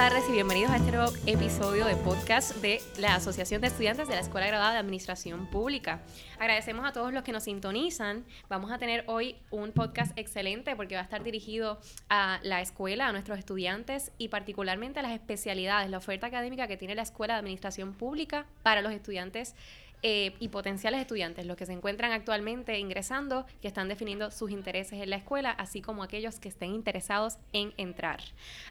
tardes y bienvenidos a este nuevo episodio de podcast de la Asociación de Estudiantes de la Escuela Graduada de Administración Pública. Agradecemos a todos los que nos sintonizan. Vamos a tener hoy un podcast excelente porque va a estar dirigido a la escuela, a nuestros estudiantes y particularmente a las especialidades, la oferta académica que tiene la Escuela de Administración Pública para los estudiantes eh, y potenciales estudiantes, los que se encuentran actualmente ingresando, que están definiendo sus intereses en la escuela, así como aquellos que estén interesados en entrar.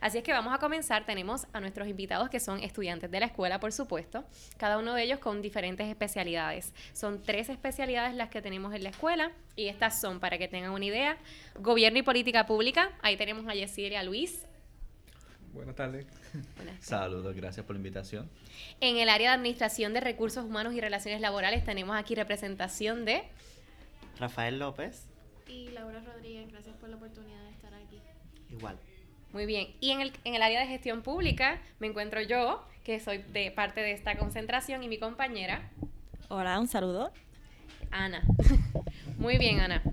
Así es que vamos a comenzar. Tenemos a nuestros invitados que son estudiantes de la escuela, por supuesto, cada uno de ellos con diferentes especialidades. Son tres especialidades las que tenemos en la escuela y estas son, para que tengan una idea, gobierno y política pública. Ahí tenemos a Yesir y Buenas tardes. Saludos, gracias por la invitación. En el área de Administración de Recursos Humanos y Relaciones Laborales tenemos aquí representación de Rafael López y Laura Rodríguez. Gracias por la oportunidad de estar aquí. Igual. Muy bien. Y en el, en el área de gestión pública me encuentro yo, que soy de parte de esta concentración, y mi compañera. Hola, un saludo. Ana. Muy bien, Ana.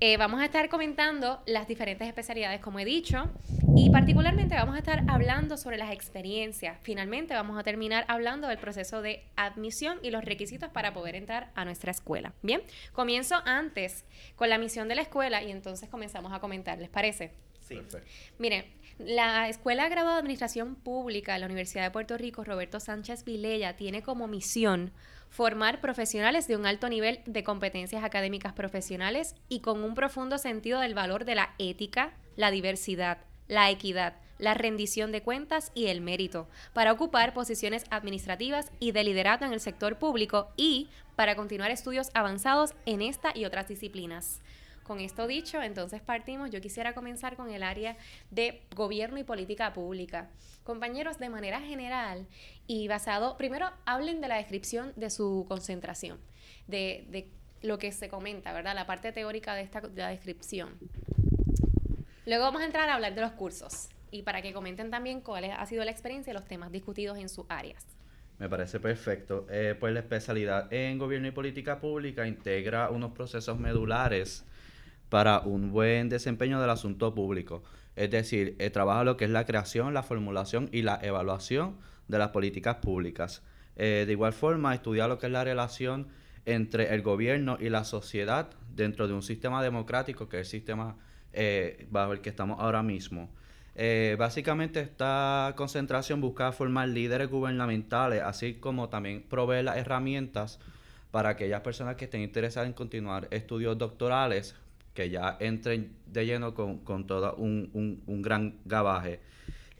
Eh, vamos a estar comentando las diferentes especialidades, como he dicho, y particularmente vamos a estar hablando sobre las experiencias. Finalmente vamos a terminar hablando del proceso de admisión y los requisitos para poder entrar a nuestra escuela. Bien, comienzo antes con la misión de la escuela y entonces comenzamos a comentar. ¿Les parece? Sí. Perfecto. Miren, la Escuela Graduada de Administración Pública de la Universidad de Puerto Rico, Roberto Sánchez Vilella, tiene como misión formar profesionales de un alto nivel de competencias académicas profesionales y con un profundo sentido del valor de la ética, la diversidad, la equidad, la rendición de cuentas y el mérito, para ocupar posiciones administrativas y de liderazgo en el sector público y para continuar estudios avanzados en esta y otras disciplinas. Con esto dicho, entonces partimos. Yo quisiera comenzar con el área de gobierno y política pública. Compañeros, de manera general y basado, primero hablen de la descripción de su concentración, de, de lo que se comenta, ¿verdad? La parte teórica de esta de la descripción. Luego vamos a entrar a hablar de los cursos y para que comenten también cuál ha sido la experiencia y los temas discutidos en sus áreas. Me parece perfecto. Eh, pues la especialidad en gobierno y política pública integra unos procesos medulares para un buen desempeño del asunto público. Es decir, eh, trabaja lo que es la creación, la formulación y la evaluación de las políticas públicas. Eh, de igual forma, estudia lo que es la relación entre el gobierno y la sociedad dentro de un sistema democrático, que es el sistema eh, bajo el que estamos ahora mismo. Básicamente esta concentración busca formar líderes gubernamentales, así como también proveer las herramientas para aquellas personas que estén interesadas en continuar estudios doctorales, que ya entren de lleno con, con todo un, un, un gran gabaje.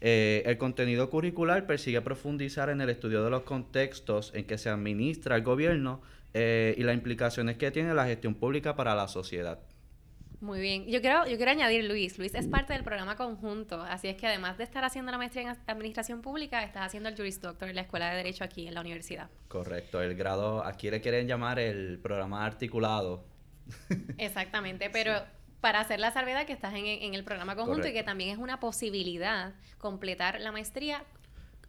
Eh, el contenido curricular persigue profundizar en el estudio de los contextos en que se administra el gobierno eh, y las implicaciones que tiene la gestión pública para la sociedad. Muy bien. Yo quiero, yo quiero añadir, Luis. Luis es parte del programa conjunto, así es que además de estar haciendo la maestría en Administración Pública, estás haciendo el Juris Doctor en la Escuela de Derecho aquí en la universidad. Correcto, el grado, aquí le quieren llamar el programa articulado. Exactamente, pero para hacer la salvedad que estás en, en el programa conjunto y que también es una posibilidad completar la maestría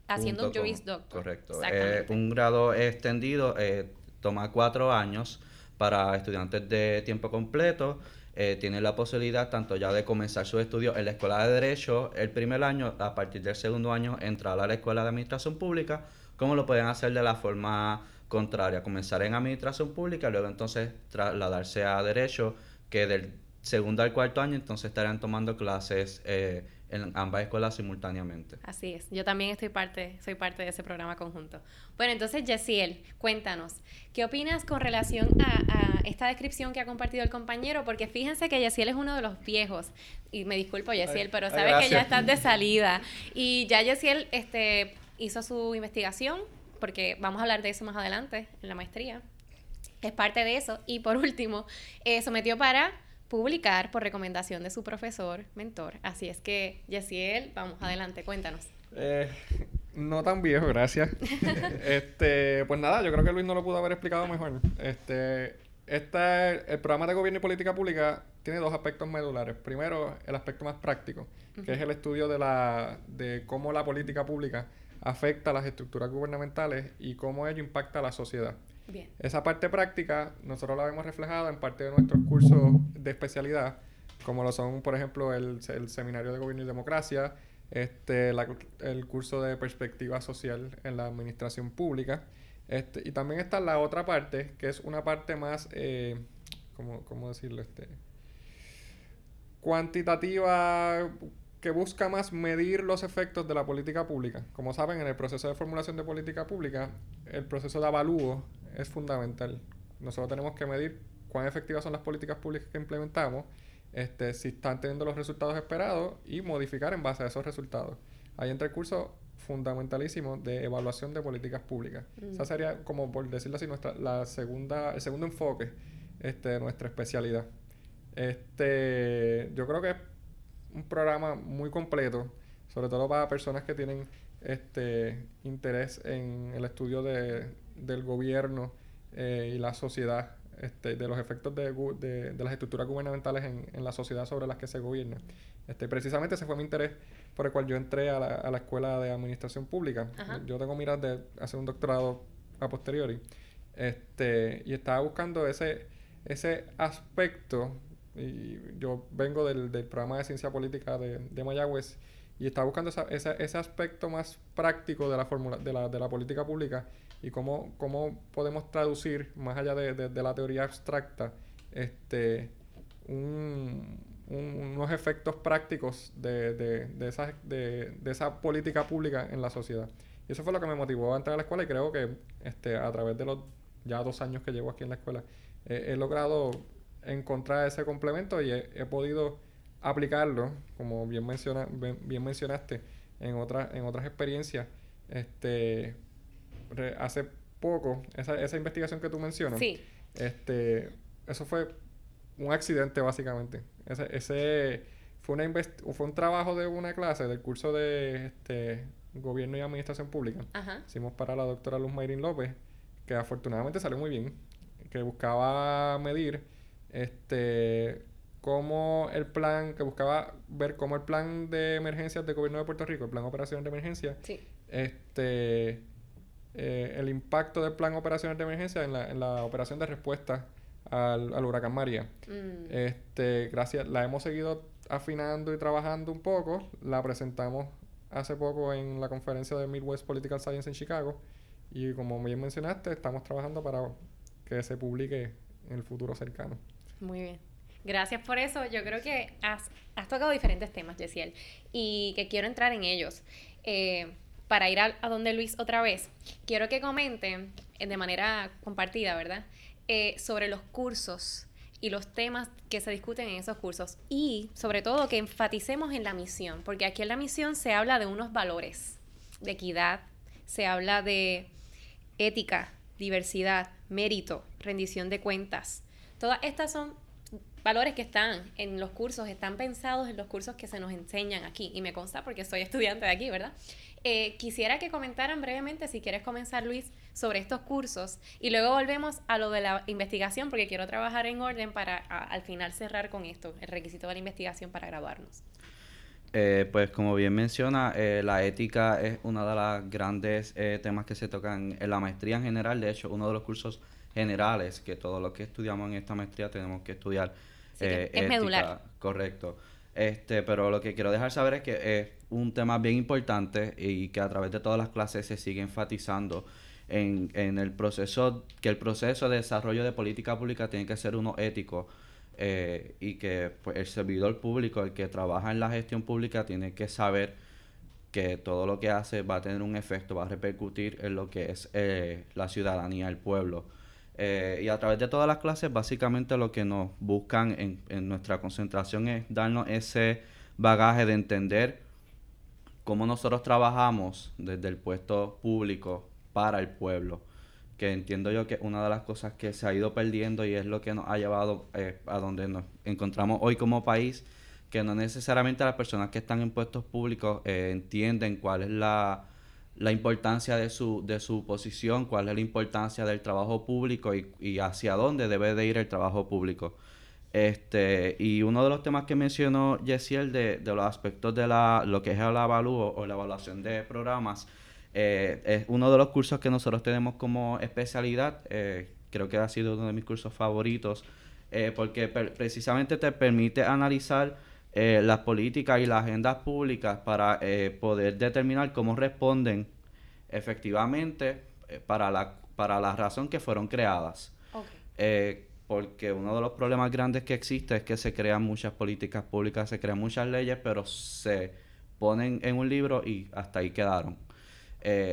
haciendo un Juris Doctor. Correcto. Eh, un grado extendido eh, toma cuatro años para estudiantes de tiempo completo. Eh, tienen la posibilidad tanto ya de comenzar sus estudios en la escuela de Derecho el primer año, a partir del segundo año entrar a la escuela de Administración Pública, como lo pueden hacer de la forma contraria, comenzar en Administración Pública, luego entonces trasladarse a Derecho, que del segundo al cuarto año entonces estarán tomando clases eh, en ambas escuelas simultáneamente. Así es, yo también estoy parte, soy parte de ese programa conjunto. Bueno, entonces, Yesiel, cuéntanos, ¿qué opinas con relación a, a esta descripción que ha compartido el compañero? Porque fíjense que Yesiel es uno de los viejos, y me disculpo, Yesiel, Ay, pero ay, sabe que ya estás de salida. Y ya Yesiel este, hizo su investigación, porque vamos a hablar de eso más adelante en la maestría. Es parte de eso. Y por último, eh, sometió para publicar por recomendación de su profesor, mentor. Así es que, Yesiel, vamos, adelante, cuéntanos. Eh, no tan viejo, gracias. este, pues nada, yo creo que Luis no lo pudo haber explicado mejor. Este, este, el programa de gobierno y política pública tiene dos aspectos medulares. Primero, el aspecto más práctico, que es el estudio de la de cómo la política pública afecta a las estructuras gubernamentales y cómo ello impacta a la sociedad. Bien. Esa parte práctica nosotros la vemos reflejada en parte de nuestros cursos de especialidad, como lo son, por ejemplo, el, el Seminario de Gobierno y Democracia, este, el curso de perspectiva social en la administración pública. Este, y también está la otra parte, que es una parte más, eh, ¿cómo, ¿cómo, decirlo? Este, cuantitativa, que busca más medir los efectos de la política pública. Como saben, en el proceso de formulación de política pública, el proceso de avalúo es fundamental. Nosotros tenemos que medir cuán efectivas son las políticas públicas que implementamos, este, si están teniendo los resultados esperados y modificar en base a esos resultados. Ahí entra el curso fundamentalísimo de evaluación de políticas públicas. Mm. Esa sería, como por decirlo así, nuestra, la segunda, el segundo enfoque este, de nuestra especialidad. Este, yo creo que es un programa muy completo, sobre todo para personas que tienen este interés en el estudio de, del gobierno eh, y la sociedad, este, de los efectos de, de, de las estructuras gubernamentales en, en, la sociedad sobre las que se gobierna. Este, precisamente ese fue mi interés por el cual yo entré a la, a la escuela de administración pública. Yo tengo miras de hacer un doctorado a posteriori. Este, y estaba buscando ese, ese aspecto, y yo vengo del, del programa de ciencia política de, de Mayagüez, y estaba buscando esa, esa, ese aspecto más práctico de la, fórmula, de la, de la política pública y cómo, cómo podemos traducir, más allá de, de, de la teoría abstracta, este, un, unos efectos prácticos de, de, de, esa, de, esa política pública en la sociedad. Y eso fue lo que me motivó a entrar a la escuela y creo que este, a través de los ya dos años que llevo aquí en la escuela he logrado encontrar ese complemento y he, podido aplicarlo, como bien, menciona, bien, mencionaste, en, otras en otras experiencias. Este, hace poco, esa, esa investigación que tú mencionas, este, eso fue un accidente básicamente. Ese, ese fue, una fue un trabajo de una clase del curso de este, Gobierno y Administración Pública. Hicimos para la doctora Luz Mayrin López, que afortunadamente salió muy bien, que buscaba medir este cómo el plan, que buscaba ver cómo el plan de emergencias del gobierno de Puerto Rico, el plan de operaciones de emergencia, este eh, el impacto del plan de operaciones de emergencia en la, en la operación de respuesta al, al huracán María. Mm. Este, gracias, la hemos seguido afinando y trabajando un poco. La presentamos hace poco en la conferencia de Midwest Political Science en Chicago. Y como bien mencionaste, estamos trabajando para que se publique en el futuro cercano. Muy bien. Gracias por eso. Yo creo que has, has tocado diferentes temas, Jessiel, y que quiero entrar en ellos. Eh, para ir a, a, donde Luis otra vez, quiero que comenten de manera compartida, ¿verdad? Eh, sobre los cursos y los temas que se discuten en esos cursos y sobre todo que enfaticemos en la misión, porque aquí en la misión se habla de unos valores, de equidad, se habla de ética, diversidad, mérito, rendición de cuentas. Todas estas son valores que están en los cursos, están pensados en los cursos que se nos enseñan aquí y me consta porque soy estudiante de aquí, ¿verdad? Eh, quisiera que comentaran brevemente, si quieres comenzar Luis, sobre estos cursos y luego volvemos a lo de la investigación porque quiero trabajar en orden para al final cerrar con esto, el requisito de la investigación para graduarnos. Eh, pues como bien menciona, eh, la ética es uno de los grandes temas que se tocan en la maestría en general, de hecho uno de los cursos generales que todos los que estudiamos en esta maestría tenemos que estudiar. es medular. Correcto. Este, pero lo que quiero dejar saber es que es un tema bien importante y que a través de todas las clases se sigue enfatizando en, en el proceso, que el proceso de desarrollo de política pública tiene que ser uno ético eh, y que pues, el servidor público, el que trabaja en la gestión pública, tiene que saber que todo lo que hace va a tener un efecto, va a repercutir en lo que es eh, la ciudadanía, el pueblo. Eh, y a través de todas las clases, básicamente lo que nos buscan en, en, nuestra concentración es darnos ese bagaje de entender cómo nosotros trabajamos desde el puesto público para el pueblo. Que entiendo yo que una de las cosas que se ha ido perdiendo y es lo que nos ha llevado eh, a donde nos encontramos hoy como país, que no necesariamente las personas que están en puestos públicos eh, entienden cuál es la la importancia de su, de su posición, cuál es la importancia del trabajo público y, y, hacia dónde debe de ir el trabajo público. Este, y uno de los temas que mencionó Jessiel de, de los aspectos de la, lo que es el avalúo o la evaluación de programas, eh, es uno de los cursos que nosotros tenemos como especialidad. Eh, creo que ha sido uno de mis cursos favoritos eh, porque precisamente te permite analizar eh, las políticas y las agendas públicas para eh, poder determinar cómo responden efectivamente eh, para, la, para la razón que fueron creadas. Porque uno de los problemas grandes que existe es que se crean muchas políticas públicas, se crean muchas leyes, pero se ponen en un libro y hasta ahí quedaron.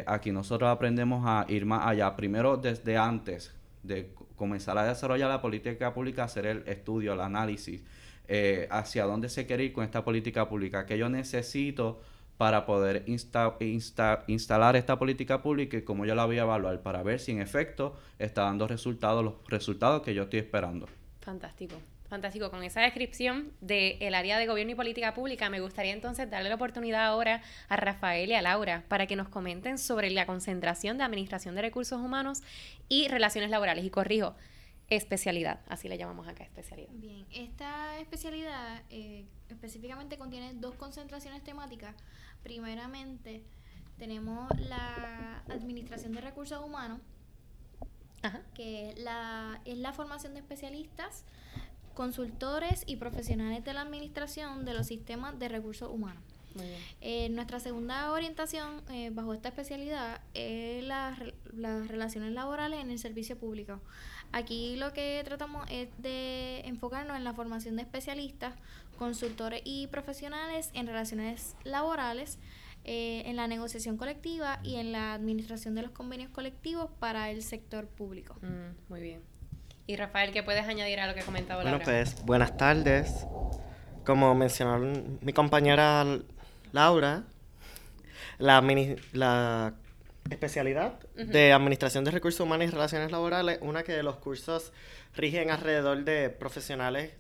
Aquí nosotros aprendemos a ir más allá. Primero, desde antes de comenzar a desarrollar la política pública, hacer el estudio, el análisis, eh, hacia dónde se quiere ir con esta política pública, qué yo necesito para poder insta- insta- instalar esta política pública y cómo yo la voy a evaluar para ver si en efecto está dando resultados, los resultados que yo estoy esperando. Fantástico, fantástico. Con esa descripción del área de gobierno y política pública, me gustaría entonces darle la oportunidad ahora a Rafael y a Laura para que nos comenten sobre la concentración de Administración de Recursos Humanos y Relaciones Laborales. Y corrijo, especialidad, así le llamamos acá, especialidad. Bien, esta especialidad eh, específicamente contiene dos concentraciones temáticas. Primeramente, tenemos la administración de recursos humanos, Ajá. que la, es la formación de especialistas, consultores y profesionales de la administración de los sistemas de recursos humanos. Muy bien. Eh, nuestra segunda orientación eh, bajo esta especialidad es las relaciones laborales en el servicio público. Aquí lo que tratamos es de enfocarnos en la formación de especialistas, consultores y profesionales en relaciones laborales, eh, en la negociación colectiva y en la administración de los convenios colectivos para el sector público. Mm, muy bien. Y Rafael, ¿qué puedes añadir a lo que comentaba Bueno, Laura? pues buenas tardes. Como mencionó mi compañera Laura, la, la especialidad de Administración de Recursos Humanos y Relaciones Laborales, una que los cursos rigen alrededor de profesionales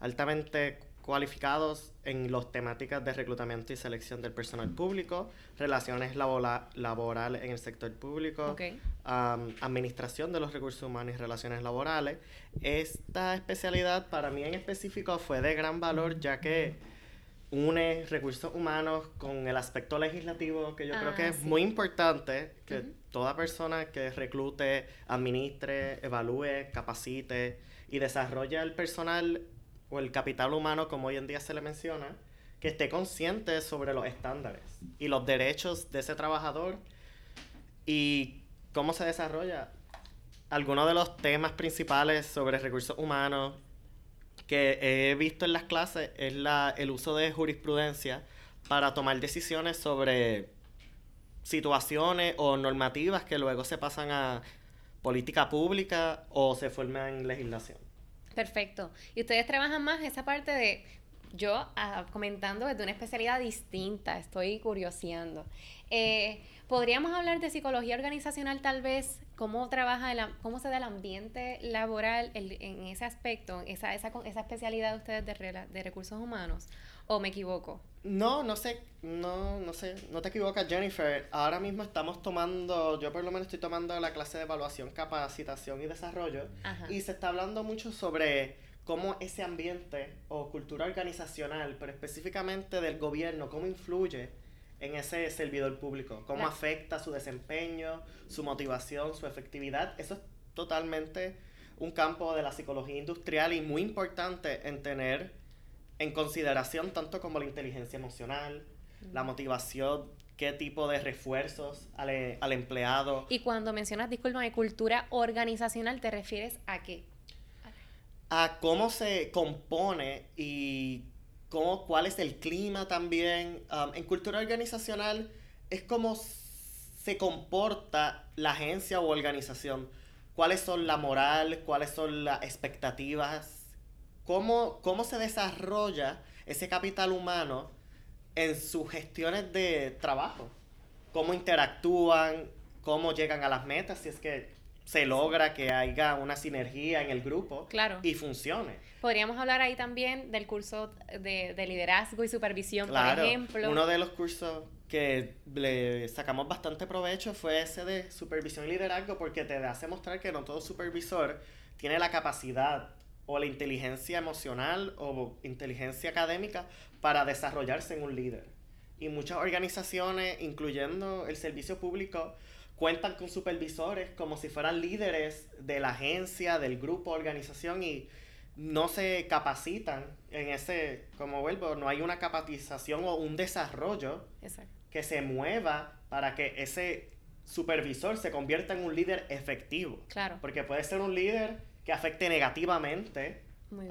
altamente cualificados en las temáticas de reclutamiento y selección del personal público, relaciones laborales en el sector público, administración de los recursos humanos y relaciones laborales. Esta especialidad para mí en específico fue de gran valor ya que une recursos humanos con el aspecto legislativo que yo creo que Ah, es sí. muy importante que Ujú. toda persona que reclute, administre, evalúe, capacite y desarrolle el personal o el capital humano como hoy en día se le menciona, que esté consciente sobre los estándares y los derechos de ese trabajador y cómo se desarrolla. Algunos de los temas principales sobre recursos humanos que he visto en las clases es la, el uso de jurisprudencia para tomar decisiones sobre situaciones o normativas que luego se pasan a política pública o se forman en legislación. Perfecto. Y ustedes trabajan más esa parte de yo ah, comentando desde una especialidad distinta, estoy curioseando. Eh, ¿Podríamos hablar de psicología organizacional tal vez? ¿Cómo trabaja, el, cómo se da el ambiente laboral el- en ese aspecto, esa, esa, esa especialidad de ustedes de, de recursos humanos? ¿O me equivoco? No, no sé, no, no sé, no te equivocas Jennifer. Ahora mismo estamos tomando, yo por lo menos estoy tomando la clase de evaluación, capacitación y desarrollo. Ajá. Y se está hablando mucho sobre cómo ese ambiente o cultura organizacional, pero específicamente del gobierno, cómo influye en ese servidor público, cómo La- afecta su desempeño, su motivación, su efectividad. Eso es totalmente un campo de la psicología industrial y muy importante en tener en consideración tanto como la inteligencia emocional, la motivación, qué tipo de refuerzos al, e- al empleado, Y cuando mencionas, discúlpame, cultura organizacional, ¿te refieres a qué? a cómo se compone y cómo, cuál es el clima también. Um, en cultura organizacional es cómo se comporta la agencia o organización. Cuáles son la moral, cuáles son las expectativas, cómo, cómo se desarrolla ese capital humano en sus gestiones de trabajo. Cómo interactúan, cómo llegan a las metas, si es que se logra que haya una sinergia en el grupo Claro. y funcione. Podríamos hablar ahí también del curso de, de liderazgo y supervisión, Claro, por ejemplo. uno de los cursos que le sacamos bastante provecho fue ese de supervisión y liderazgo porque te hace mostrar que no todo supervisor tiene la capacidad o la inteligencia emocional o inteligencia académica para desarrollarse en un líder. Y muchas organizaciones, incluyendo el servicio público, cuentan con supervisores como si fueran líderes de la agencia, del grupo, organización y no se capacitan en ese, como vuelvo, no hay una capacitación o un desarrollo Exacto. que se mueva para que ese supervisor se convierta en un líder efectivo. Claro. Porque puede ser un líder que afecte negativamente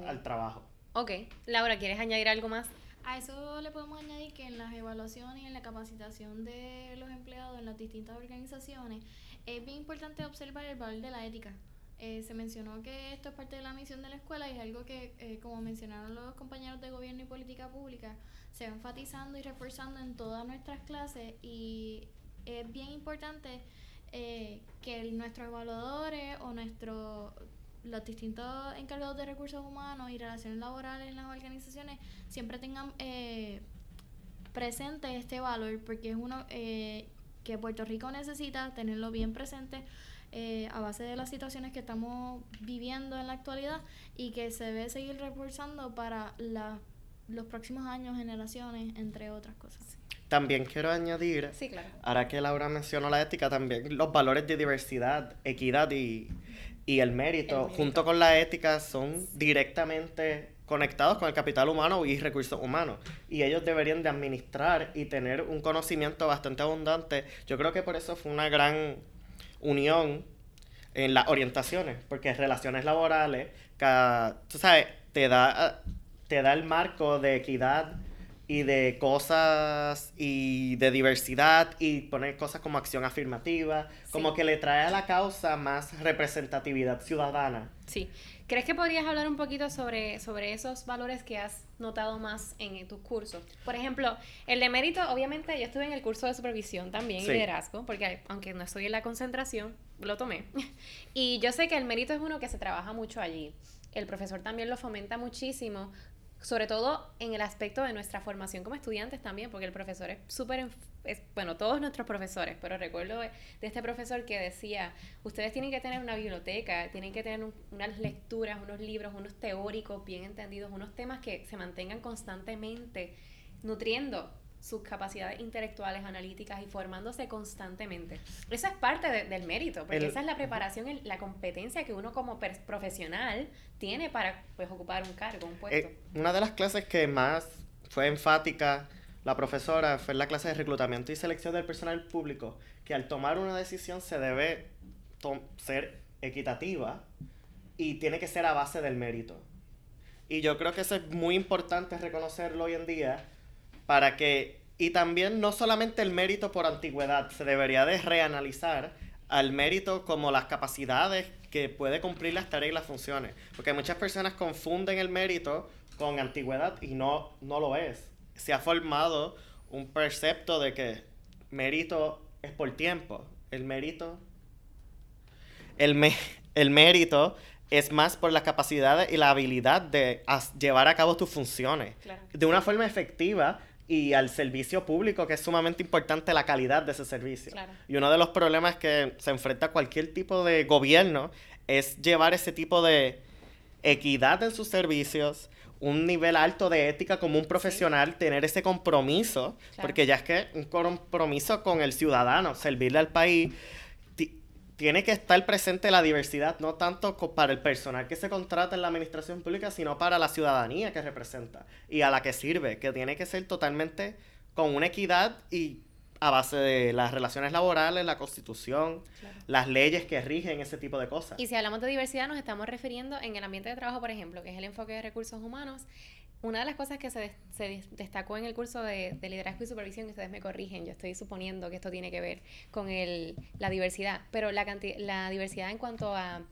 al trabajo. Ok. Laura, ¿quieres añadir algo más? A eso le podemos añadir que en las evaluaciones y en la capacitación de los empleados en las distintas organizaciones es bien importante observar el valor de la ética. Eh, se mencionó que esto es parte de la misión de la escuela y es algo que, eh, como mencionaron los compañeros de gobierno y política pública, se va enfatizando y reforzando en todas nuestras clases y es bien importante eh, que nuestros evaluadores o nuestros los distintos encargados de recursos humanos y relaciones laborales en las organizaciones siempre tengan eh, presente este valor porque es uno eh, que Puerto Rico necesita tenerlo bien presente eh, a base de las situaciones que estamos viviendo en la actualidad y que se debe seguir reforzando para la- los próximos años, generaciones, entre otras cosas. También quiero añadir, Sí, claro. ahora que Laura mencionó la ética, también los valores de diversidad, equidad y, y el, mérito, El mérito. junto con la ética, son directamente conectados con el capital humano y recursos humanos. Y ellos deberían de administrar y tener un conocimiento bastante abundante. Yo creo que por eso fue una gran unión en las orientaciones, porque relaciones laborales, ca- tú sabes, te da, te da el marco de equidad y de cosas y de diversidad y poner cosas como acción afirmativa, como que le trae a la causa más representatividad ciudadana. Sí. ¿Crees que podrías hablar un poquito sobre, sobre esos valores que has notado más en, tus cursos? Por ejemplo, el de mérito, obviamente yo estuve en el curso de supervisión también y Sí. liderazgo, porque aunque no estoy en la concentración, lo tomé. Y yo sé que el mérito es uno que se trabaja mucho allí. El profesor también lo fomenta muchísimo, sobre todo en el aspecto de nuestra formación como estudiantes también, porque el profesor es súper, bueno, todos nuestros profesores, pero recuerdo de, este profesor que decía, ustedes tienen que tener una biblioteca, tienen que tener un- unas lecturas, unos libros, unos teóricos bien entendidos, unos temas que se mantengan constantemente nutriendo sus capacidades intelectuales, analíticas y formándose constantemente. Eso es parte de- del mérito, porque El- esa es la preparación, el- la competencia que uno como profesional tiene para pues, ocupar un cargo, un puesto. Eh, una de las clases que más fue enfática la profesora fue la clase de reclutamiento y selección del personal público, que al tomar una decisión se debe ser equitativa y tiene que ser a base del mérito. Y yo creo que eso es muy importante reconocerlo hoy en día para que, y también no solamente el mérito por antigüedad, se debería de reanalizar al mérito como las capacidades que puede cumplir las tareas y las funciones. Porque muchas personas confunden el mérito con antigüedad y no, no lo es. Se ha formado un percepto de que mérito es por tiempo. El mérito el, me- el mérito es más por las capacidades y la habilidad de llevar a cabo tus funciones Claro. de una forma efectiva y al servicio público, que es sumamente importante la calidad de ese servicio. Claro. Y uno de los problemas que se enfrenta cualquier tipo de gobierno es llevar ese tipo de equidad en sus servicios, un nivel alto de ética como un profesional, tener ese compromiso, Claro. porque ya es que un compromiso con el ciudadano, servirle al país, tiene que estar presente la diversidad, no tanto para el personal que se contrata en la administración pública, sino para la ciudadanía que representa y a la que sirve, que tiene que ser totalmente con una equidad y a base de las relaciones laborales, la constitución, Claro. las leyes que rigen ese tipo de cosas. Y si hablamos de diversidad, nos estamos refiriendo en el ambiente de trabajo, por ejemplo, que es el enfoque de recursos humanos. Una de las cosas que se, se des- destacó en el curso de, de liderazgo y supervisión, y ustedes me corrigen, yo estoy suponiendo que esto tiene que ver con el, la diversidad, pero la, la diversidad en cuanto a,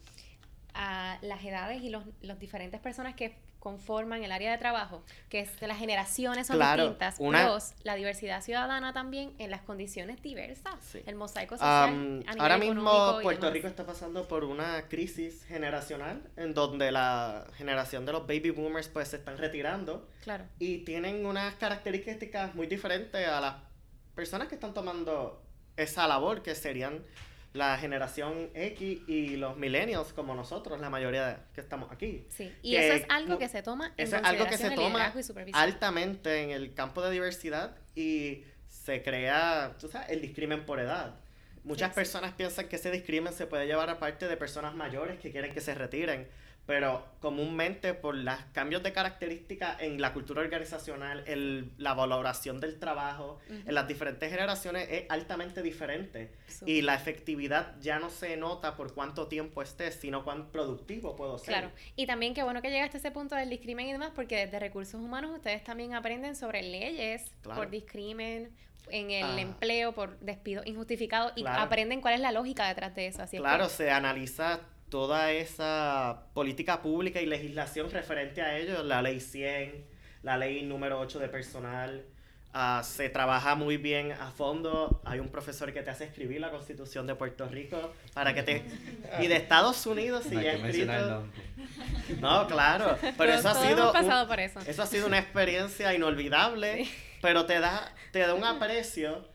a las edades y los, los diferentes personas que conforman el área de trabajo, que es de las generaciones son Claro, distintas, una- plus la diversidad ciudadana también en las condiciones diversas, Sí. el mosaico social. A nivel ahora mismo Puerto. Rico está pasando por una crisis generacional en donde la generación de los baby boomers pues se están retirando Claro. y tienen unas características muy diferentes a las personas que están tomando esa labor que serían la generación X y los millennials como nosotros, la mayoría de- que estamos aquí. Sí, y que eso es algo que se toma en Eso es algo que se consideración en toma liderazgo y supervisión. altamente en el campo de diversidad y se crea, tú sabes, el discrimen por edad. Muchas Sí, sí. personas piensan que ese discrimen se puede llevar a parte de personas mayores que quieren que se retiren, pero comúnmente por los cambios de características en la cultura organizacional, el- la valoración del trabajo, en las diferentes generaciones es altamente diferente. Y la efectividad ya no se nota por cuánto tiempo estés, sino cuán productivo puedo ser. Claro, y también qué bueno que llegaste a ese punto del discrimen y demás, porque desde recursos humanos ustedes también aprenden sobre leyes Claro. por discrimen en el Ah. empleo, por despido injustificado, y Claro. aprenden cuál es la lógica detrás de eso. Así es que- Claro, se analiza toda esa política pública y legislación referente a ello, la ley 100, la ley número 8 de personal. ah, se trabaja muy bien a fondo. Hay un profesor que te hace escribir la constitución de Puerto Rico para que te... Y de Estados Unidos, si No ya escrito... No, claro. Pero eso ha sido... hemos un- pasado por eso. Eso ha sido una experiencia inolvidable, pero te da, te da un aprecio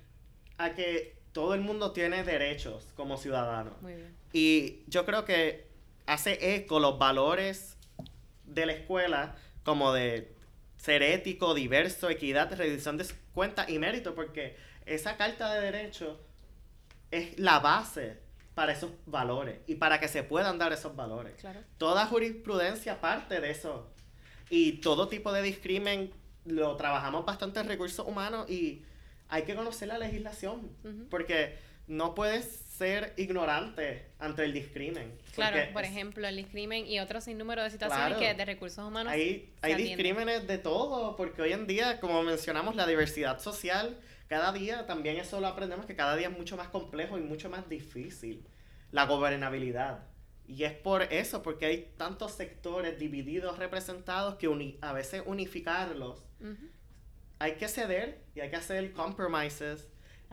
a que todo el mundo tiene derechos como ciudadano. Muy bien. Y yo creo que hace eco los valores de la escuela como de ser ético, diverso, equidad, rendición de cuentas y mérito, porque esa carta de derechos es la base para esos valores y para que se puedan dar esos valores. Claro. Toda jurisprudencia parte de eso. Y todo tipo de discrimen lo trabajamos bastante en recursos humanos y hay que conocer la legislación. Ujú. Porque no puedes ser ignorante ante el discrimen. Claro, por ejemplo, el discrimen y otro sinnúmero de situaciones Claro. que desde recursos humanos Hay, se hay discrímenes de todo, porque hoy en día, como mencionamos, la diversidad social, cada día también eso lo aprendemos, que cada día es mucho más complejo y mucho más difícil. La gobernabilidad. Y es por eso, porque hay tantos sectores divididos, representados, que a veces unificarlos Ujú. Hay que ceder y hay que hacer compromises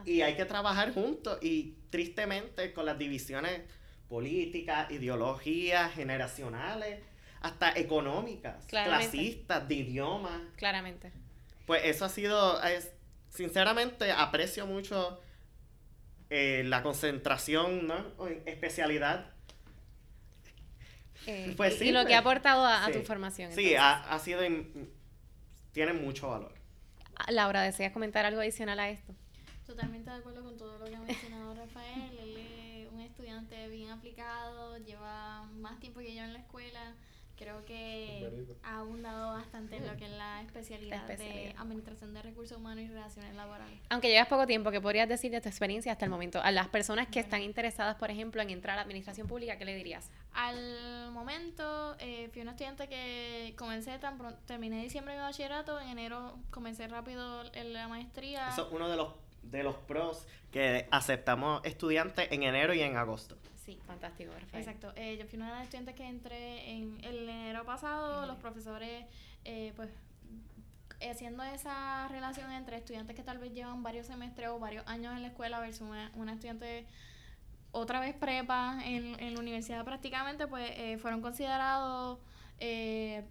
y hay que trabajar juntos y tristemente con las divisiones políticas, ideologías, generacionales, hasta económicas, Claramente. clasistas, de idiomas, Claramente. pues eso ha sido, es- sinceramente aprecio mucho eh, la concentración, ¿no? En especialidad. Eh, Pues y- sí, y lo pues, que ha aportado a, tu formación. Sí, ha, ha sido, tiene mucho valor. Laura, ¿deseas comentar algo adicional a esto? Totalmente de acuerdo con todo lo que ha mencionado Rafael. Él es un estudiante bien aplicado, lleva más tiempo que yo en la escuela. Creo que ha abundado bastante en lo que es la especialidad, La especialidad. de Administración de Recursos Humanos y Relaciones Laborales. Aunque llevas poco tiempo, ¿qué podrías decir de tu experiencia hasta el momento? A las personas que están interesadas, por ejemplo, en entrar a la administración pública, ¿qué le dirías? Al momento, eh, fui una estudiante que comencé tan pronto, terminé diciembre mi bachillerato, en enero comencé rápido en la maestría. Eso es uno de los, de los pros que aceptamos estudiantes en enero y en agosto. Sí, fantástico, Rafael. Exacto. Eh, yo fui una de las estudiantes que entré en el enero pasado. Los profesores, eh, pues, haciendo esa relación entre estudiantes que tal vez llevan varios semestres o varios años en la escuela versus una, una estudiante otra vez prepa en, en la universidad prácticamente, pues eh, fueron considerados, eh,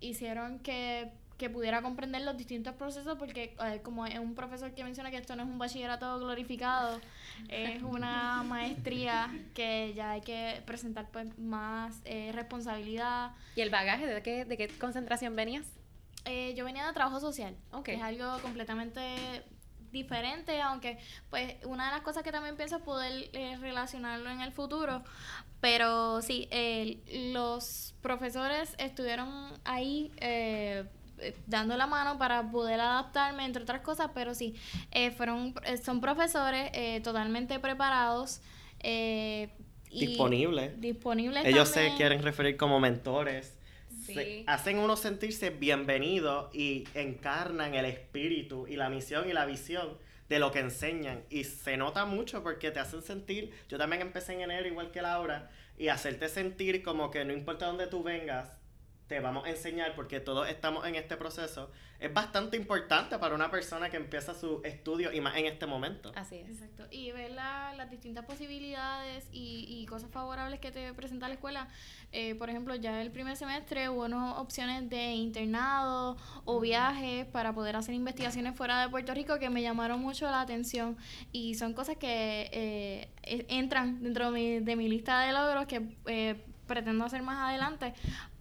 hicieron que, que pudiera comprender los distintos procesos, porque eh, como es un profesor que menciona que esto no es un bachillerato glorificado, es una maestría que ya hay que presentar pues más eh, responsabilidad. ¿Y el bagaje? ¿De qué, de qué concentración venías? Eh, yo venía de trabajo social, que es algo completamente diferente, aunque pues una de las cosas que también pienso es poder eh, relacionarlo en el futuro, pero sí, eh, los profesores estuvieron ahí eh, dando la mano para poder adaptarme, entre otras cosas, pero sí, eh, fueron, eh, son profesores eh, totalmente preparados. eh. Disponibles Ellos se quieren referir como mentores. Sí. Se- hacen uno sentirse bienvenido y encarnan el espíritu y la misión y la visión de lo que enseñan. Y se nota mucho porque te hacen sentir, yo también empecé en enero igual que Laura, y hacerte sentir como que no importa dónde tú vengas, te vamos a enseñar porque todos estamos en este proceso. Es bastante importante para una persona que empieza su estudio y más en este momento. Así es. Exacto. Y ver la- las distintas posibilidades y, y cosas favorables que te presenta la escuela. Eh, por ejemplo, ya el primer semestre hubo unas opciones de internado o viajes para poder hacer investigaciones fuera de Puerto Rico que me llamaron mucho la atención y son cosas que eh, e- entran dentro de mi, de mi lista de logros que eh, pretendo hacer más adelante.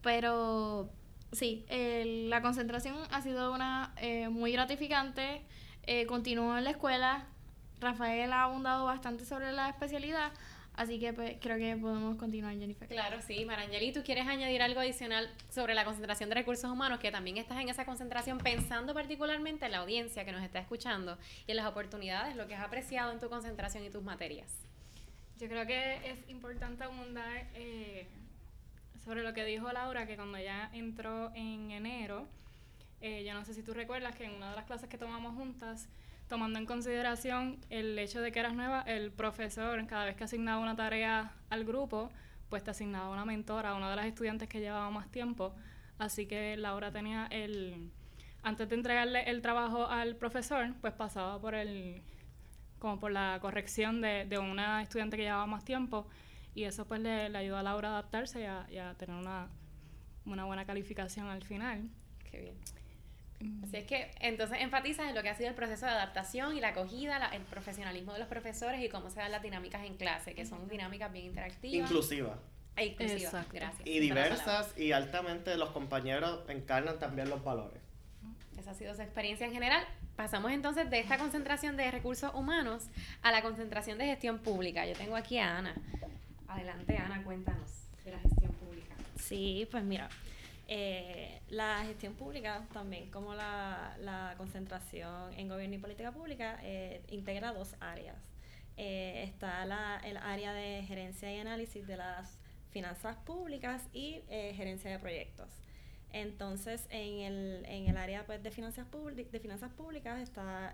Pero sí, el- la concentración ha sido una eh, muy gratificante. Eh, continúo en la escuela Rafael ha abundado bastante sobre la especialidad, así que pues, creo que podemos continuar, Jennifer. Claro, sí. Marangeli, ¿tú quieres añadir algo adicional sobre la concentración de recursos humanos? Que también estás en esa concentración pensando particularmente en la audiencia que nos está escuchando y en las oportunidades, lo que has apreciado en tu concentración y tus materias. Yo creo que es importante abundar eh, sobre lo que dijo Laura, que cuando ella entró en enero, eh, yo no sé si tú recuerdas que en una de las clases que tomamos juntas, tomando en consideración el hecho de que eras nueva, el profesor cada vez que asignaba una tarea al grupo, pues te asignaba una mentora, una de las estudiantes que llevaba más tiempo. Así que Laura tenía el, antes de entregarle el trabajo al profesor, pues pasaba por el, como por la corrección de, de una estudiante que llevaba más tiempo y eso pues le, le ayudó a Laura a adaptarse y a, y a tener una, una buena calificación al final. Qué bien. Así es que entonces enfatizas en lo que ha sido el proceso de adaptación y la acogida, la- el profesionalismo de los profesores y cómo se dan las dinámicas en clase, que son dinámicas bien interactivas. Inclusiva. E inclusivas. Exacto. Gracias. Y diversas y altamente los compañeros encarnan también los valores. Esa ha sido su experiencia en general. Pasamos entonces de esta concentración de recursos humanos a la concentración de gestión pública. Yo tengo aquí a Ana. Adelante, Ana, cuéntanos de la gestión pública. Sí, pues mira, eh, la gestión pública, también como la, la concentración en gobierno y política pública, eh, integra dos áreas. Eh, está la, el área de gerencia y análisis de las finanzas públicas y gerencia de proyectos. Entonces, en el, en el área pues, de, finanzas de finanzas públicas está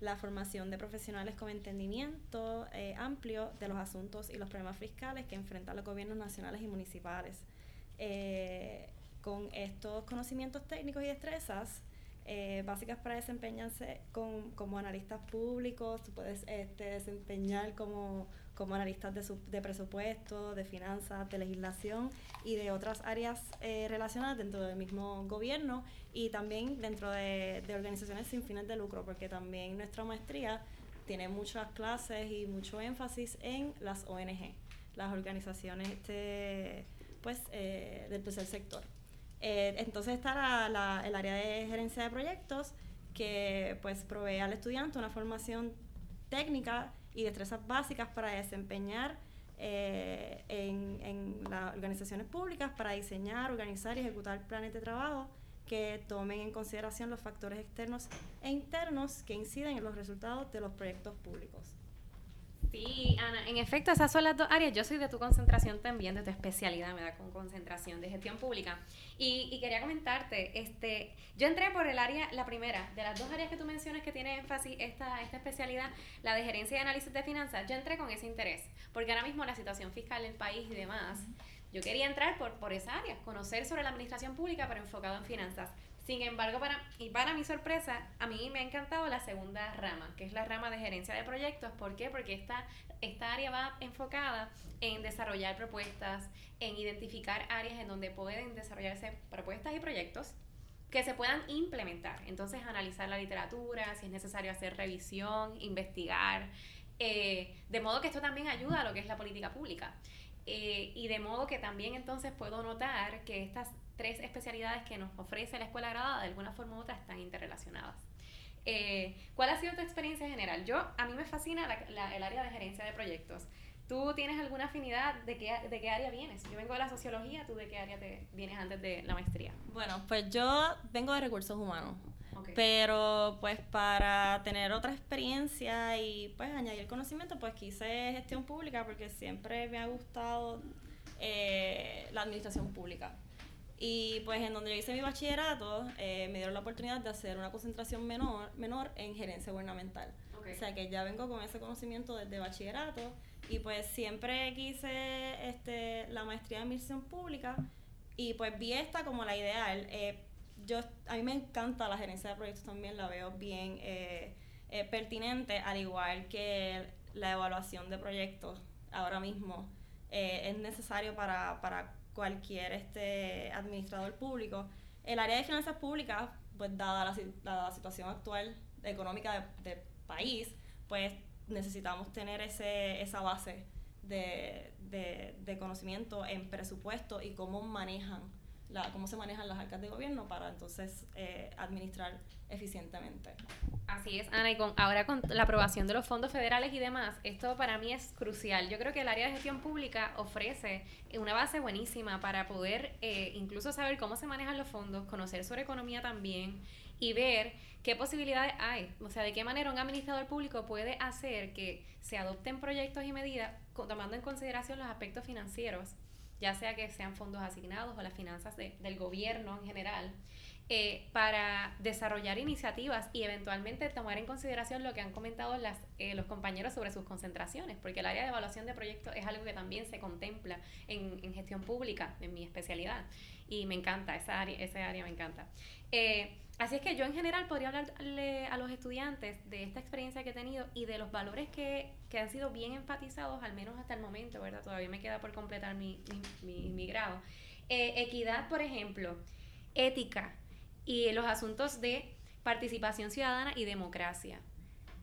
la formación de profesionales con entendimiento eh, amplio de los asuntos y los problemas fiscales que enfrentan los gobiernos nacionales y municipales. Eh, con estos conocimientos técnicos y destrezas eh, básicas para desempeñarse con, como analistas públicos, tú puedes este, desempeñar como, como analistas de, su- de presupuesto, de finanzas, de legislación y de otras áreas eh, relacionadas dentro del mismo gobierno y también dentro de, de organizaciones sin fines de lucro, porque también nuestra maestría tiene muchas clases y mucho énfasis en las ONG, las organizaciones este, pues, eh, del tercer sector. Eh, entonces está la- el área de gerencia de proyectos que pues provee al estudiante una formación técnica y destrezas básicas para desempeñar eh, en, en las organizaciones públicas para diseñar, organizar y ejecutar planes de trabajo que tomen en consideración los factores externos e internos que inciden en los resultados de los proyectos públicos. Sí, Ana, en efecto, esas son las dos áreas. Yo soy de tu concentración también, de tu especialidad, me da con concentración de gestión pública. Y, y quería comentarte, este, yo entré por el área, la primera, de las dos áreas que tú mencionas que tiene énfasis esta, esta especialidad, la de gerencia y análisis de finanzas, yo entré con ese interés, porque ahora mismo la situación fiscal del país y demás, yo quería entrar por, por esa área, conocer sobre la administración pública, pero enfocado en finanzas. Sin embargo, para, y para mi sorpresa, a mí me ha encantado la segunda rama, que es la rama de gerencia de proyectos. ¿Por qué? Porque esta, esta área va enfocada en desarrollar propuestas, en identificar áreas en donde pueden desarrollarse propuestas y proyectos que se puedan implementar. Entonces, analizar la literatura, si es necesario hacer revisión, investigar, eh, de modo que esto también ayuda a lo que es la política pública. Eh, y de modo que también entonces puedo notar que estas tres especialidades que nos ofrece la escuela graduada de alguna forma u otra están interrelacionadas. Eh, ¿Cuál ha sido tu experiencia general? Yo, a mí me fascina la- la- el área de gerencia de proyectos. ¿Tú tienes alguna afinidad de qué, de qué área vienes? Yo vengo de la sociología, ¿tú de qué área te vienes antes de la maestría? Bueno, pues yo vengo de recursos humanos. Pero pues para tener otra experiencia y pues añadir conocimiento, pues quise gestión pública porque siempre me ha gustado eh, la administración pública. Y pues en donde yo hice mi bachillerato, eh, me dieron la oportunidad de hacer una concentración menor, menor en gerencia gubernamental. Ok. O sea que ya vengo con ese conocimiento desde bachillerato y pues siempre quise este, la maestría en administración pública y pues vi esta como la ideal. Eh, yo, a mí me encanta la gerencia de proyectos también, la veo bien eh, eh, pertinente, al igual que la evaluación de proyectos ahora mismo eh, es necesario para, para cualquier este administrador público. El área de finanzas públicas, pues dada la, la situación actual económica de- del país, pues necesitamos tener ese, esa base de, de, de conocimiento en presupuesto y cómo manejan la, cómo se manejan las arcas de gobierno para entonces eh, administrar eficientemente. Así es, Ana, y con, ahora con la aprobación de los fondos federales y demás, esto para mí es crucial. Yo creo que el área de gestión pública ofrece una base buenísima para poder eh, incluso saber cómo se manejan los fondos, conocer sobre economía también y ver qué posibilidades hay, o sea, de qué manera un administrador público puede hacer que se adopten proyectos y medidas tomando en consideración los aspectos financieros, ya sea que sean fondos asignados o las finanzas del gobierno en general eh, para desarrollar iniciativas y eventualmente tomar en consideración lo que han comentado las, eh, los compañeros sobre sus concentraciones, porque el área de evaluación de proyectos es algo que también se contempla en, en gestión pública, en mi especialidad, y me encanta, esa área, esa área me encanta. Eh, así es que yo en general podría hablarle a los estudiantes de esta experiencia que he tenido y de los valores que, que han sido bien enfatizados, al menos hasta el momento, ¿verdad? Todavía me queda por completar mi, mi, mi, grado. equidad, por ejemplo, ética, y los asuntos de participación ciudadana y democracia.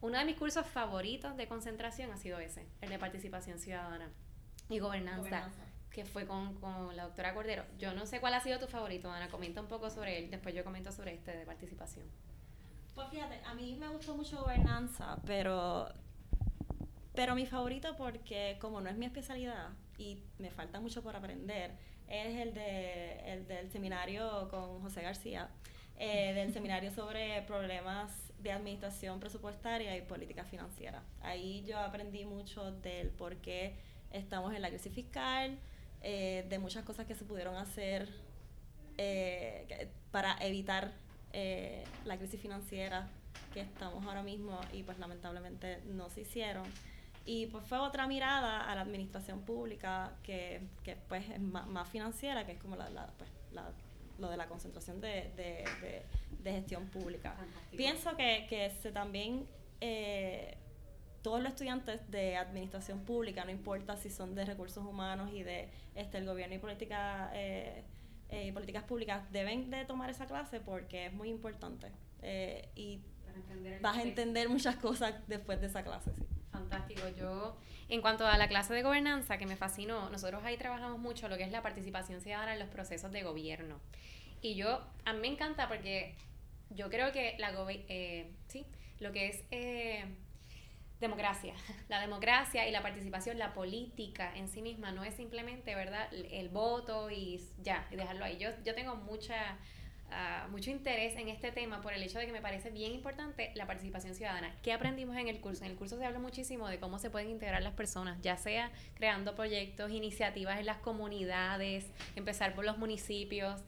Uno de mis cursos favoritos de concentración ha sido ese, el de participación ciudadana y gobernanza, que fue con, con, la doctora Cordero. Yo no sé cuál ha sido tu favorito, Ana, comenta un poco sobre él, después yo comento sobre este de participación. Pues fíjate, a mí me gustó mucho gobernanza, pero, pero mi favorito porque como no es mi especialidad y me falta mucho por aprender, es el, de, el del seminario con José García, eh, del seminario sobre problemas de administración presupuestaria y política financiera. Ahí yo aprendí mucho del por qué estamos en la crisis fiscal, eh, de muchas cosas que se pudieron hacer eh, para evitar la crisis financiera que estamos ahora mismo y pues lamentablemente no se hicieron. Y pues fue otra mirada a la administración pública que, que pues es más, financiera, que es como la, la, pues, la lo de la concentración de, de, de, gestión pública. Pienso que, que se también eh, todos los estudiantes de administración pública, no importa si son de recursos humanos y de este el gobierno y política eh, eh, políticas públicas, deben de tomar esa clase porque es muy importante y vas a entender muchas cosas después de esa clase. Sí. Fantástico. Yo, en cuanto a la clase de gobernanza, que me fascinó, nosotros ahí trabajamos mucho lo que es la participación ciudadana en los procesos de gobierno. Y yo, a mí me encanta porque yo creo que la eh, sí, lo que es eh, democracia, la democracia y la participación, la política en sí misma no es simplemente, ¿verdad?, el voto y ya, y dejarlo ahí. Yo, yo tengo mucha mucho interés en este tema por el hecho de que me parece bien importante la participación ciudadana. ¿Qué aprendimos en el curso? En el curso se habla muchísimo de cómo se pueden integrar las personas, ya sea creando proyectos, iniciativas en las comunidades, empezar por los municipios.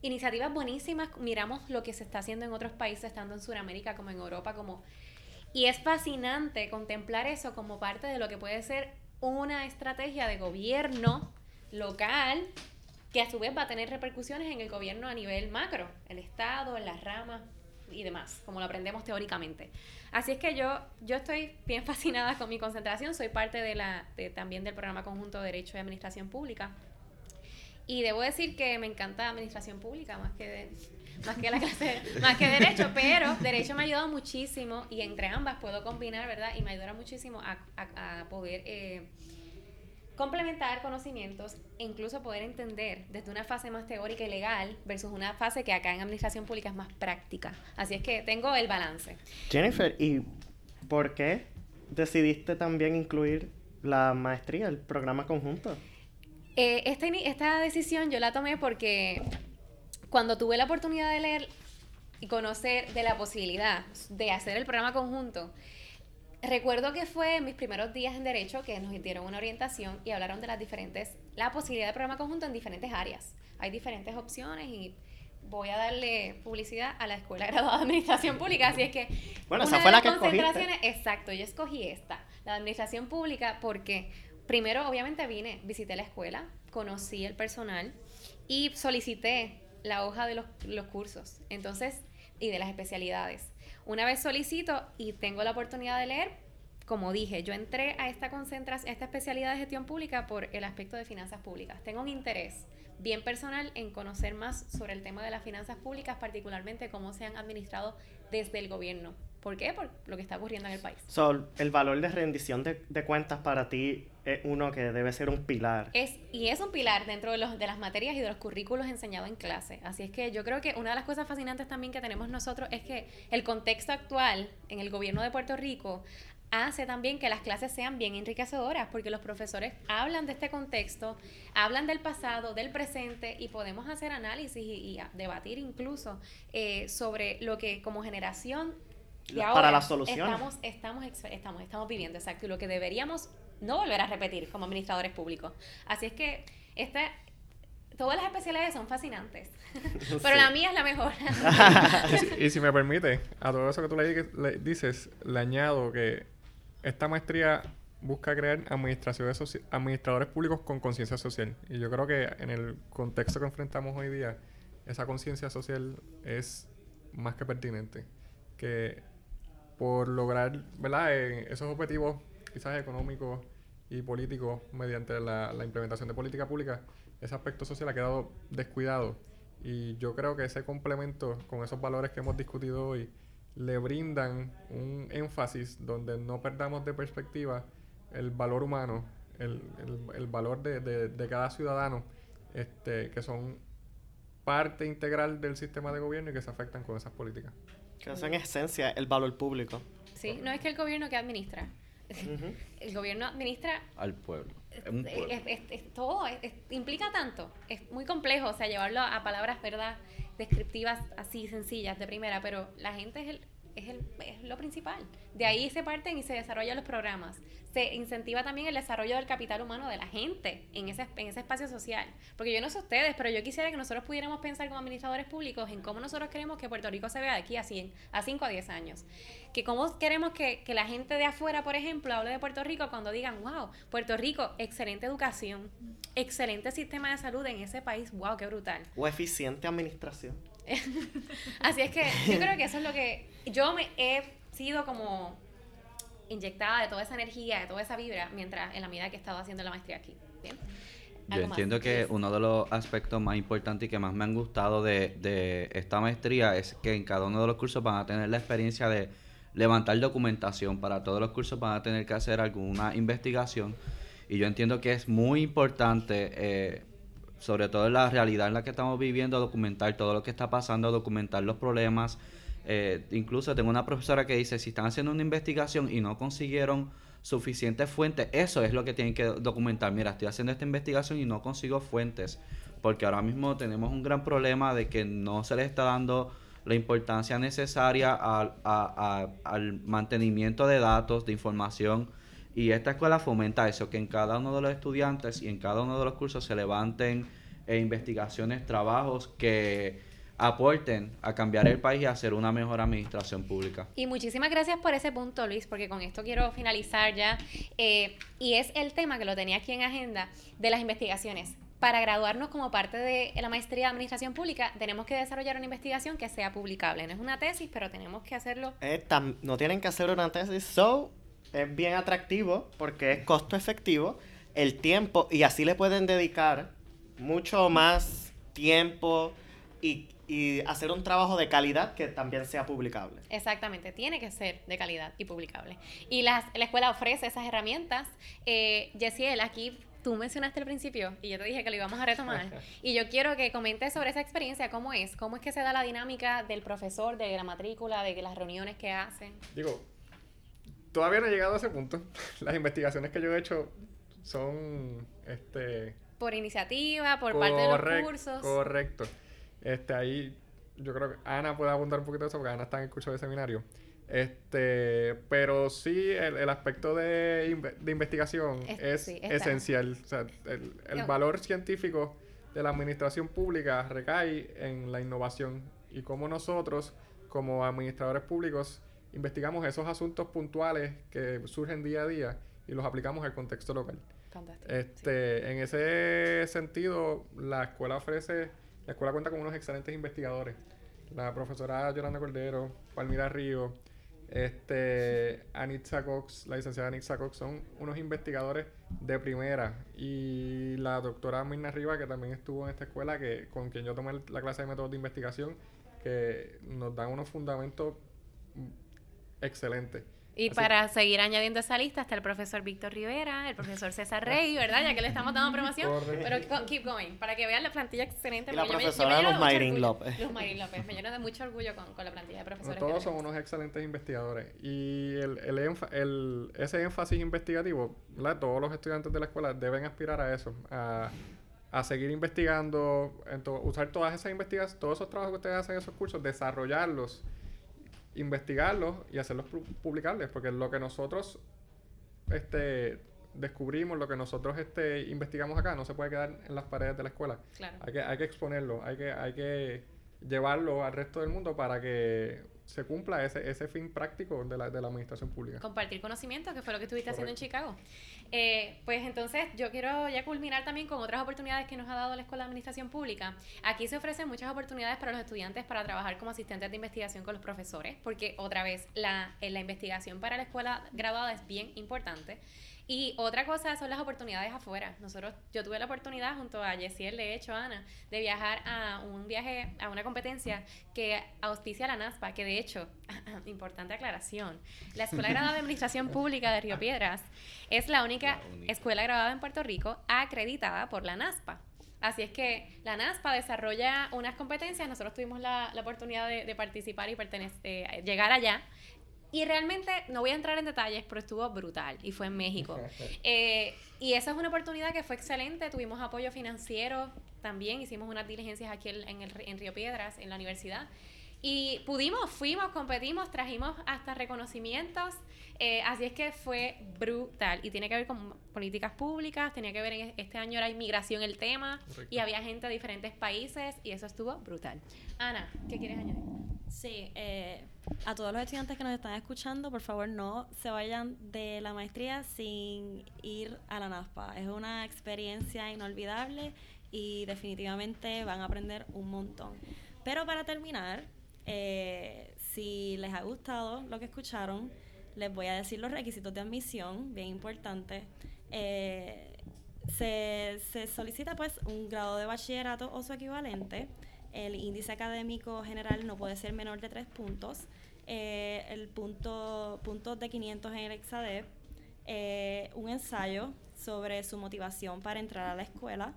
Iniciativas buenísimas, miramos lo que se está haciendo en otros países, estando en Sudamérica como en Europa, como... Y es fascinante contemplar eso como parte de lo que puede ser una estrategia de gobierno local que a su vez va a tener repercusiones en el gobierno a nivel macro, el Estado, las ramas y demás, como lo aprendemos teóricamente. Así es que yo, yo estoy bien fascinada con mi concentración, soy parte de la, también del programa conjunto de Derecho y Administración Pública. Y debo decir que me encanta administración pública más que, más que la clase, más que derecho, pero derecho me ha ayudado muchísimo y entre ambas puedo combinar, ¿verdad? Y me ayuda muchísimo a, a, poder eh, complementar conocimientos e incluso poder entender desde una fase más teórica y legal versus una fase que acá en administración pública es más práctica. Así es que tengo el balance. Jennifer, ¿y por qué decidiste también incluir la maestría, el programa conjunto? Eh, esta, esta decisión yo la tomé porque cuando tuve la oportunidad de leer y conocer de la posibilidad de hacer el programa conjunto, Recuerdo que fue en mis primeros días en Derecho que nos dieron una orientación y hablaron de las diferentes, la posibilidad de programa conjunto en diferentes áreas. Hay diferentes opciones y voy a darle publicidad a la Escuela Graduada de Administración Pública, así es que bueno, esa fue la que concentraciones, exacto, yo escogí esta, la Administración Pública, porque primero obviamente vine, visité la escuela, conocí el personal y solicité la hoja de los, cursos, entonces, y de las especialidades. Una vez solicito y tengo la oportunidad de leer, como dije, yo entré a esta concentración, a esta especialidad de gestión pública por el aspecto de finanzas públicas. Tengo un interés bien personal en conocer más sobre el tema de las finanzas públicas, particularmente cómo se han administrado desde el gobierno. ¿Por qué? Por lo que está ocurriendo en el país. So, el valor de rendición de, de cuentas para ti es uno que debe ser un pilar. Es, y es un pilar dentro de, los, de las materias y de los currículos enseñados en clase. Así es que yo creo que una de las cosas fascinantes también que tenemos nosotros es que el contexto actual en el gobierno de Puerto Rico hace también que las clases sean bien enriquecedoras, porque los profesores hablan de este contexto, hablan del pasado, del presente, y podemos hacer análisis y, y debatir incluso eh, sobre lo que como generación y La- ahora para las soluciones. Estamos, estamos, estamos, estamos viviendo, exacto, y lo que deberíamos no volver a repetir como administradores públicos. Así es que esta, todas las especialidades son fascinantes, pero la mía es la mejor. Y si, y si me permite, a todo eso que tú le, le dices, le añado que esta maestría busca crear administraciones administradores públicos con conciencia social. Y yo creo que en el contexto que enfrentamos hoy día, esa conciencia social es más que pertinente. Que por lograr ¿verdad? Eh, esos objetivos quizás económicos y políticos mediante la, la implementación de política pública, ese aspecto social ha quedado descuidado. Y yo creo que ese complemento con esos valores que hemos discutido hoy le brindan un énfasis donde no perdamos de perspectiva el valor humano, el, el- el valor de, de- de cada ciudadano, este, que son parte integral del sistema de gobierno y que se afectan con esas políticas. Que eso en esencia es el valor público. sí, no es que el gobierno que administra. El gobierno administra Al pueblo. Es un pueblo. es- es- es todo, es- es- implica tanto, es muy complejo, o sea, llevarlo a palabras, ¿verdad? Descriptivas así sencillas de primera, pero la gente es, el, es, el, es lo principal. De ahí se parten y se desarrollan los programas. Se incentiva también el desarrollo del capital humano de la gente en ese, en ese espacio social. Porque yo no sé ustedes, pero yo quisiera que nosotros pudiéramos pensar como administradores públicos en cómo nosotros queremos que Puerto Rico se vea de aquí a 100, a 5 a 10 años. Que cómo queremos que, que la gente de afuera, por ejemplo, hable de Puerto Rico cuando digan, wow, Puerto Rico, excelente educación, excelente sistema de salud en ese país, wow, qué brutal. O eficiente administración. Así es que yo creo que eso es lo que yo me he sido como inyectada de toda esa energía, de toda esa vibra, mientras en la medida que he estado haciendo la maestría aquí. Bien. Yo ¿Algo más, entiendo que uno de los aspectos más importantes y que más me han gustado de, de esta maestría es que en cada uno de los cursos van a tener la experiencia de levantar documentación. Para todos los cursos van a tener que hacer alguna investigación. Y yo entiendo que es muy importante, eh, sobre todo en la realidad en la que estamos viviendo, documentar todo lo que está pasando, documentar los problemas. Eh, incluso tengo una profesora que dice, si están haciendo una investigación y no consiguieron suficientes fuentes, eso es lo que tienen que documentar. Mira, estoy haciendo esta investigación y no consigo fuentes, porque ahora mismo tenemos un gran problema de que no se le está dando la importancia necesaria al, al mantenimiento de datos, de información. Y esta escuela fomenta eso, que en cada uno de los estudiantes y en cada uno de los cursos se levanten eh, investigaciones, trabajos que aporten a cambiar el país y a hacer una mejor administración pública. Y muchísimas gracias por ese punto, Luis, porque con esto quiero finalizar ya. Eh, y es el tema que lo tenía aquí en agenda de las investigaciones. Para graduarnos como parte de la maestría de Administración Pública, tenemos que desarrollar una investigación que sea publicable. No es una tesis, pero tenemos que hacerlo. Eh, tam- no tienen que hacer una tesis, so es bien atractivo porque es costo efectivo el tiempo y así le pueden dedicar mucho más tiempo y, y hacer un trabajo de calidad que también sea publicable. Exactamente, tiene que ser de calidad y publicable. Y las, la escuela ofrece esas herramientas. Eh, Yesiel, aquí tú mencionaste al principio y yo te dije que lo íbamos a retomar. y yo quiero que comentes sobre esa experiencia, cómo es, cómo es que se da la dinámica del profesor, de la matrícula, de las reuniones que hacen. Digo, todavía no he llegado a ese punto. Las investigaciones que yo he hecho son este Por iniciativa, por parte de los cursos. Correcto. Este ahí yo creo que Ana puede abundar un poquito de eso porque Ana está en el curso de seminario. Este, pero sí el, el aspecto de, de investigación Es- es, sí, está. esencial. O sea, el, el valor científico de la administración pública recae en la innovación y cómo nosotros, como administradores públicos, investigamos esos asuntos puntuales que surgen día a día y los aplicamos al contexto local. Fantástico. Este, En ese sentido, la escuela ofrece, la escuela cuenta con unos excelentes investigadores. La profesora Yolanda Cordero, Palmira Río, este, Anitza Cox, la licenciada Anitza Cox, son unos investigadores de primera. Y la doctora Mirna Riva, que también estuvo en esta escuela, que con quien yo tomé la clase de métodos de investigación, que nos dan unos fundamentos excelentes. Y Así- para seguir añadiendo esa lista está el profesor Víctor Rivera, el profesor César Rey, ¿verdad? Ya que le estamos dando promoción. Correcto. Pero keep going, para que vean la plantilla excelente. Y la porque yo me- yo me profesora mucho Mayrín orgullo. López. Luz Mayrín López. Me lleno de mucho orgullo con, con la plantilla de profesores. todos son unos excelentes investigadores. Y el, el, enfa- el- ese énfasis investigativo, ¿verdad? todos los estudiantes de la escuela deben aspirar a eso, a, a seguir investigando, en to- usar todas esas investigaciones, todos esos trabajos que ustedes hacen en esos cursos, desarrollarlos, investigarlos y hacerlos pu- publicables, porque lo que nosotros este, descubrimos, lo que nosotros este, investigamos acá, no se puede quedar en las paredes de la escuela. Claro. Hay que, hay que exponerlo, hay que, hay que llevarlo al resto del mundo para que se cumpla ese, ese fin práctico de la, de la administración pública. Compartir conocimiento, que fue lo que estuviste haciendo en. Chicago. Eh, pues entonces yo quiero ya culminar también con otras oportunidades que nos ha dado la Escuela de Administración Pública. Aquí se ofrecen muchas oportunidades para los estudiantes para trabajar como asistentes de investigación con los profesores, porque otra vez la, eh, la investigación para la escuela graduada es bien importante. Y otra cosa son las oportunidades afuera. Nosotros, yo tuve la oportunidad junto a Yesiel, de hecho, Ana, de viajar a un viaje, a una competencia que auspicia la NASPA, que de hecho, importante aclaración, la Escuela Graduada de Administración Pública de Río Piedras es la única, La única. escuela graduada en Puerto Rico acreditada por la NASPA. Así es que la NASPA desarrolla unas competencias, nosotros tuvimos la, la oportunidad de, de participar y pertenecer, eh, llegar allá. Y realmente, no voy a entrar en detalles, pero estuvo brutal y fue en México. Eh, y esa es una oportunidad que fue excelente. Tuvimos apoyo financiero también. Hicimos unas diligencias aquí en, el, en Río Piedras, en la universidad. Y pudimos, fuimos, competimos, trajimos hasta reconocimientos. eh, así es que fue brutal. Y tiene que ver con políticas públicas, tenía que ver en este año era inmigración el tema. Correcto. Y había gente de diferentes países y eso estuvo brutal. Ana, ¿qué quieres añadir? Sí, eh, a todos los estudiantes que nos están escuchando, por favor no se vayan de la maestría sin ir a la NASPA. Es una experiencia inolvidable y definitivamente van a aprender un montón. Pero para terminar, eh, si les ha gustado lo que escucharon, les voy a decir los requisitos de admisión, bien importante. Eh, se, se solicita pues un grado de bachillerato o su equivalente. El índice académico general no puede ser menor de tres puntos. Eh, el punto puntos de 500 en el Exadep. eh, un ensayo sobre su motivación para entrar a la escuela.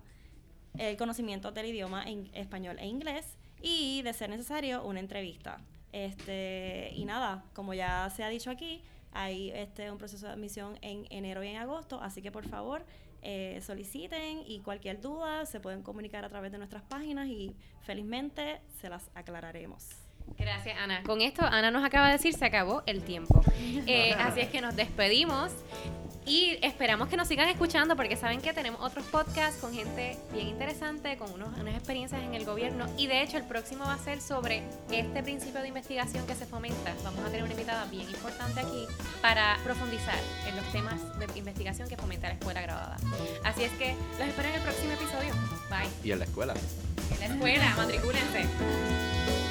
El conocimiento del idioma en español e inglés. Y, de ser necesario, una entrevista. Este, y nada, como ya se ha dicho aquí, hay este, un proceso de admisión en enero y en agosto, así que por favor eh, soliciten y cualquier duda se pueden comunicar a través de nuestras páginas y felizmente se las aclararemos. Gracias, Ana. Con esto, Ana nos acaba de decir, se acabó el tiempo. Eh, así es que nos despedimos y esperamos que nos sigan escuchando porque saben que tenemos otros podcasts con gente bien interesante, con unos, unas experiencias en el gobierno. Y de hecho, el próximo va a ser sobre este principio de investigación que se fomenta. Vamos a tener una invitada bien importante aquí para profundizar en los temas de investigación que fomenta la escuela graduada. Así es que los espero en el próximo episodio. Bye. Y en la escuela. En la escuela, matricúlense.